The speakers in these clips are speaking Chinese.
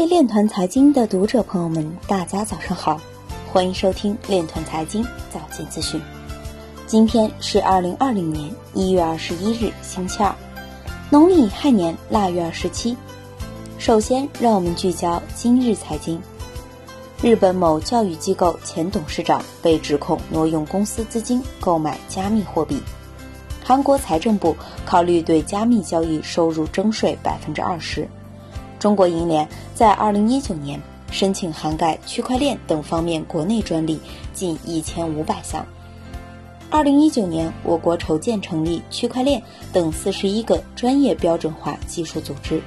位链团财经的读者朋友们，大家早上好，欢迎收听链团财经早间资讯。今天是二零二零年一月二十一日，星期二，农历亥年腊月二十七。首先，让我们聚焦今日财经。日本某教育机构前董事长被指控挪用公司资金购买加密货币。韩国财政部考虑对加密交易收入征税百分之二十。中国银联在二零一九年申请涵盖区块链等方面国内专利近一千五百项。二零一九年，我国筹建成立区块链等四十一个专业标准化技术组织。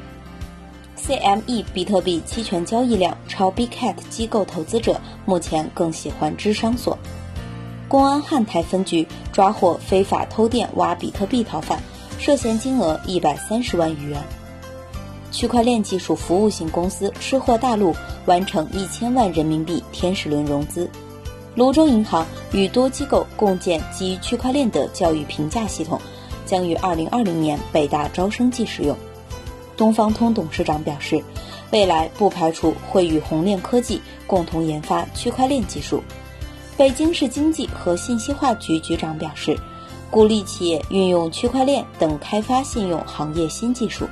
CME 比特币期权交易量超 Bcat 机构投资者目前更喜欢芝商所。公安汉台分局抓获非法偷电挖比特币逃犯，涉嫌金额一百三十万余元。区块链技术服务型公司吃货大陆完成一千万人民币天使轮融资。泸州银行与多机构共建基于区块链的教育评价系统，将于二零二零年北大招生季使用。东方通董事长表示，未来不排除会与红链科技共同研发区块链技术。北京市经济和信息化局局长表示，鼓励企业运用区块链等开发信用行业新技术。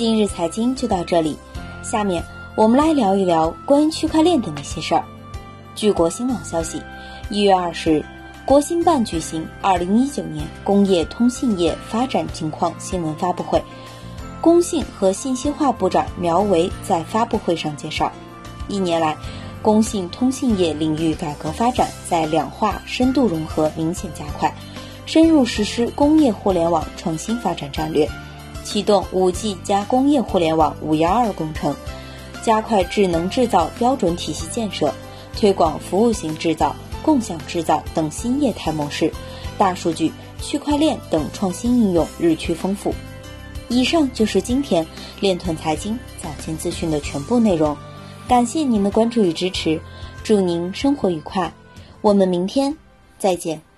今日财经就到这里，下面我们来聊一聊关于区块链的那些事儿。据国新网消息，一月二十日，国新办举行二零一九年工业通信业发展情况新闻发布会，工信和信息化部长苗圩在发布会上介绍，一年来，工信通信业领域改革发展在两化、深度融合明显加快，深入实施工业互联网创新发展战略。启动五 G 加工业互联网“五幺二”工程，加快智能制造标准体系建设，推广服务型制造、共享制造等新业态模式，大数据、区块链等创新应用日趋丰富。以上就是今天链团财经早间资讯的全部内容，感谢您的关注与支持，祝您生活愉快，我们明天再见。